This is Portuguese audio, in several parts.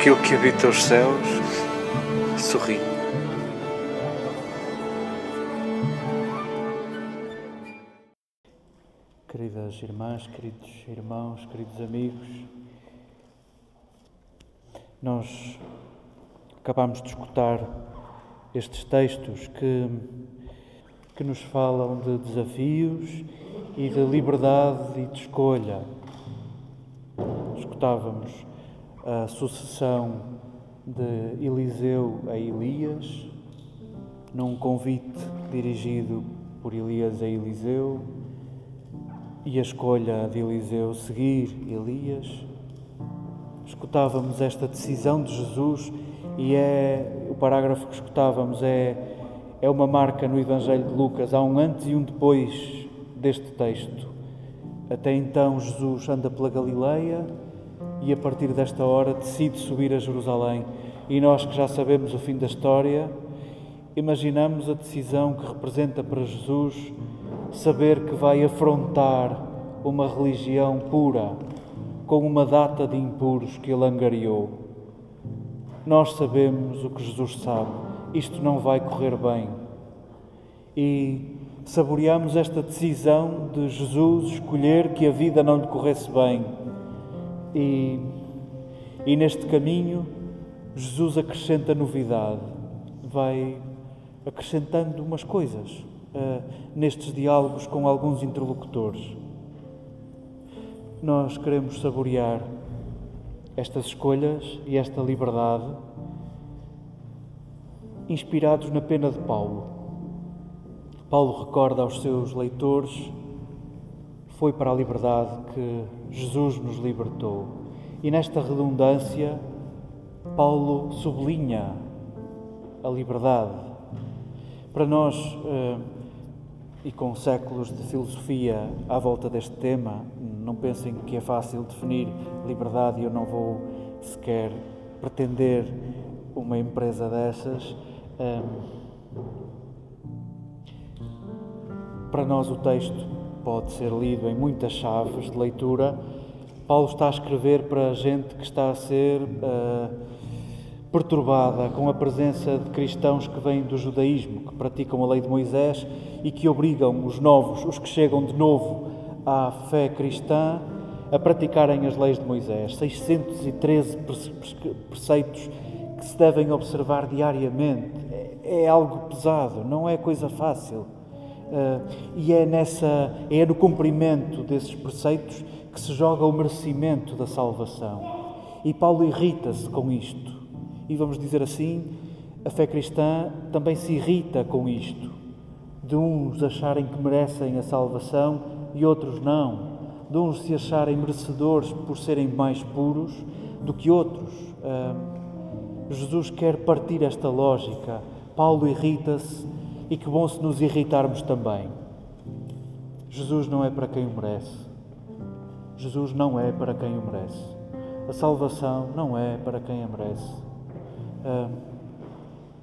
aquilo que habita os céus sorri. Queridas irmãs, queridos irmãos, queridos amigos, nós acabamos de escutar estes textos que, que nos falam de desafios e de liberdade e de escolha. Escutávamos a sucessão de Eliseu a Elias, num convite dirigido por Elias a Eliseu, e a escolha de Eliseu seguir Elias. Escutávamos esta decisão de Jesus e é o parágrafo que escutávamos é é uma marca no Evangelho de Lucas, há um antes e um depois deste texto. Até então Jesus anda pela Galileia e a partir desta hora decide subir a Jerusalém. E nós que já sabemos o fim da história, imaginamos a decisão que representa para Jesus saber que vai afrontar uma religião pura com uma data de impuros que ele angariou. Nós sabemos o que Jesus sabe, isto não vai correr bem. E saboreamos esta decisão de Jesus escolher que a vida não lhe corresse bem. E, e neste caminho, Jesus acrescenta novidade, vai acrescentando umas coisas uh, nestes diálogos com alguns interlocutores. Nós queremos saborear estas escolhas e esta liberdade inspirados na pena de Paulo. Paulo recorda aos seus leitores: foi para a liberdade que Jesus nos libertou. E nesta redundância, Paulo sublinha a liberdade. Para nós, eh, e com séculos de filosofia à volta deste tema, não pensem que é fácil definir liberdade e eu não vou sequer pretender uma empresa dessas. Eh, para nós, o texto pode ser lido em muitas chaves de leitura. Paulo está a escrever para gente que está a ser uh, perturbada com a presença de cristãos que vêm do judaísmo, que praticam a lei de Moisés e que obrigam os novos, os que chegam de novo à fé cristã, a praticarem as leis de Moisés. 613 preceitos que se devem observar diariamente. É, é algo pesado, não é coisa fácil. Uh, e é, nessa, é no cumprimento desses preceitos que se joga o merecimento da salvação. E Paulo irrita-se com isto. E vamos dizer assim, a fé cristã também se irrita com isto. De uns acharem que merecem a salvação e outros não. De uns se acharem merecedores por serem mais puros do que outros. Uh, Jesus quer partir esta lógica. Paulo irrita-se e que bom se nos irritarmos também. Jesus não é para quem o merece. Jesus não é para quem o merece. A salvação não é para quem a merece.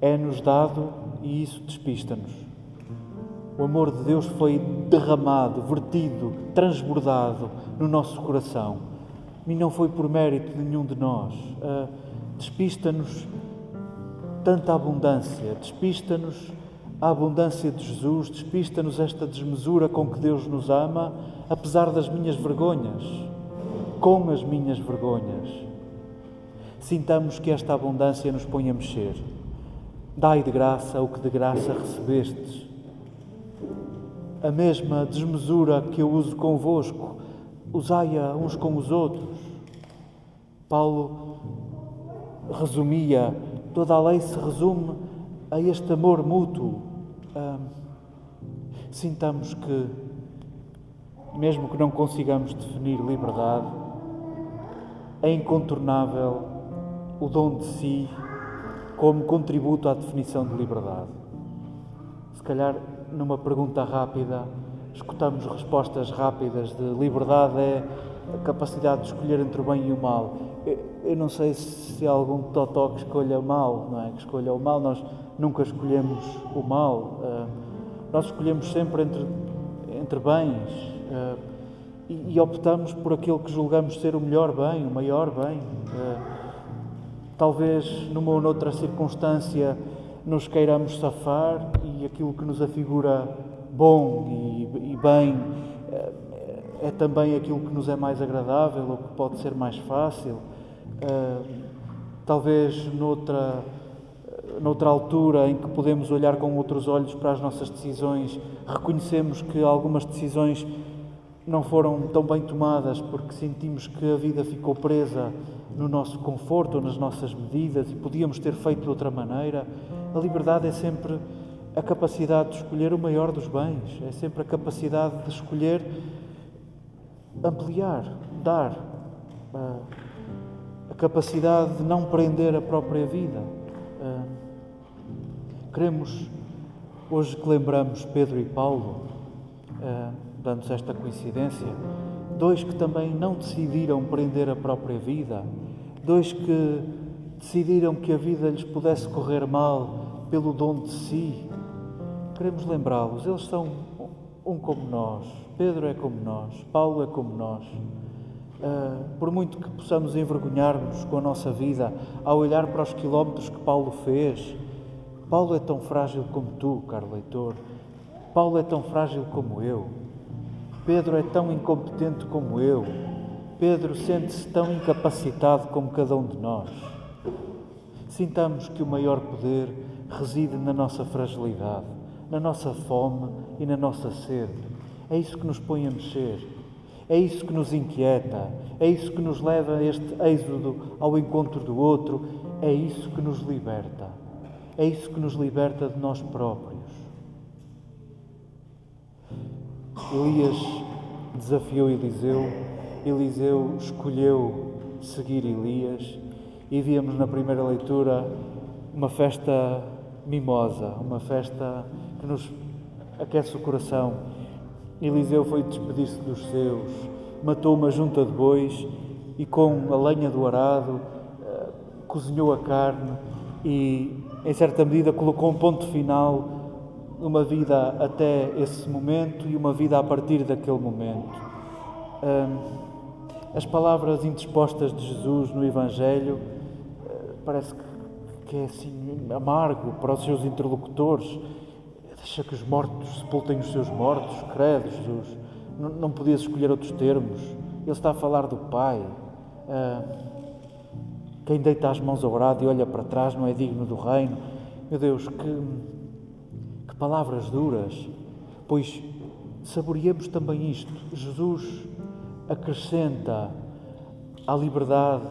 É-nos dado e isso despista-nos. O amor de Deus foi derramado, vertido, transbordado no nosso coração. E não foi por mérito de nenhum de nós. Despista-nos tanta abundância, despista-nos a abundância de Jesus, despista-nos esta desmesura com que Deus nos ama, apesar das minhas vergonhas, com as minhas vergonhas. Sintamos que esta abundância nos põe a mexer. Dai de graça o que de graça recebestes. A mesma desmesura que eu uso convosco, usai-a uns com os outros. Paulo resumia, toda a lei se resume a este amor mútuo sintamos que, mesmo que não consigamos definir liberdade, é incontornável o dom de si como contributo à definição de liberdade. Se calhar, numa pergunta rápida, escutamos respostas rápidas de liberdade é a capacidade de escolher entre o bem e o mal. Eu não sei se algum totó que escolha mal, não é? Que escolha o mal, nós nunca escolhemos o mal. Ah, nós escolhemos sempre entre, entre bens ah, e, optamos por aquele que julgamos ser o melhor bem, o maior bem. Ah, talvez numa ou noutra circunstância nos queiramos safar e aquilo que nos afigura bom e, e bem é, também aquilo que nos é mais agradável ou que pode ser mais fácil. Talvez noutra, noutra altura em que podemos olhar com outros olhos para as nossas decisões, reconhecemos que algumas decisões não foram tão bem tomadas porque sentimos que a vida ficou presa no nosso conforto nas nossas medidas e podíamos ter feito de outra maneira. A liberdade é sempre a capacidade de escolher o maior dos bens, é sempre a capacidade de escolher ampliar, dar, a capacidade de não prender a própria vida. Queremos, hoje que lembramos Pedro e Paulo, dando-se esta coincidência, dois que também não decidiram prender a própria vida, dois que decidiram que a vida lhes pudesse correr mal pelo dom de si. Queremos lembrá-los, eles são um como nós, Pedro é como nós, Paulo é como nós. Uh, por muito que possamos envergonhar-nos com a nossa vida ao olhar para os quilómetros que Paulo fez, Paulo é tão frágil como tu, caro leitor. Paulo é tão frágil como eu. Pedro é tão incompetente como eu. Pedro sente-se tão incapacitado como cada um de nós. Sintamos que o maior poder reside na nossa fragilidade, na nossa fome e na nossa sede. É isso que nos põe a mexer. É isso que nos inquieta. É isso que nos leva a este êxodo ao encontro do outro. É isso que nos liberta. É isso que nos liberta de nós próprios. Elias desafiou Eliseu, Eliseu escolheu seguir Elias e víamos na primeira leitura uma festa mimosa, uma festa que nos aquece o coração. Eliseu foi despedir-se dos seus, matou uma junta de bois e com a lenha do arado eh, cozinhou a carne e, em certa medida, colocou um ponto final uma vida até esse momento e uma vida a partir daquele momento. As palavras indispostas de Jesus no Evangelho eh, parece que é assim amargo para os seus interlocutores. Deixa que os mortos sepultem os seus mortos, credo, Jesus. Não, não podias escolher outros termos. Ele está a falar do Pai. Quem deita as mãos ao lado e olha para trás não é digno do reino. Meu Deus, que palavras duras, pois saboreemos também isto. Jesus acrescenta à liberdade,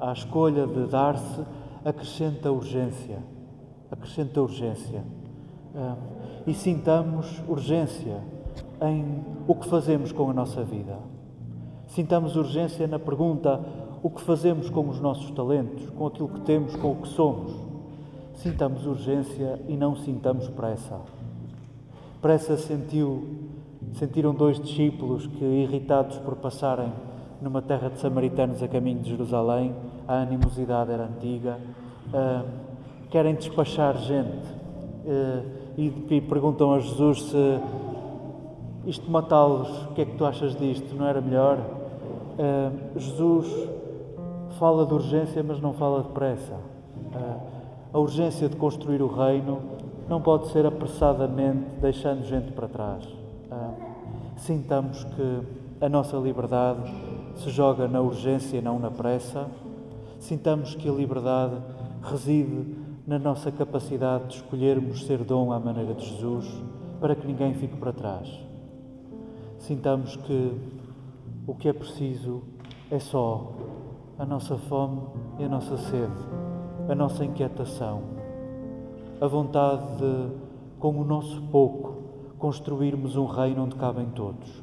à escolha de dar-se, acrescenta urgência. Acrescenta urgência. Ah, e sintamos urgência em o que fazemos com a nossa vida. Sintamos urgência na pergunta: o que fazemos com os nossos talentos, com aquilo que temos, com o que somos? Sintamos urgência e não sintamos pressa. Pressa sentiu, sentiram dois discípulos que, irritados por passarem numa terra de samaritanos a caminho de Jerusalém, a animosidade era antiga, uh, querem despachar gente uh, e, e, perguntam a Jesus se isto matá-los, o que é que tu achas disto? Não era melhor? Uh, Jesus fala de urgência, mas não fala de pressa. A urgência de construir o reino não pode ser apressadamente deixando gente para trás. Sintamos que a nossa liberdade se joga na urgência, não na pressa. Sintamos que a liberdade reside na nossa capacidade de escolhermos ser dom à maneira de Jesus, para que ninguém fique para trás. Sintamos que o que é preciso é só a nossa fome e a nossa sede a nossa inquietação, a vontade de, com o nosso pouco, construirmos um reino onde cabem todos.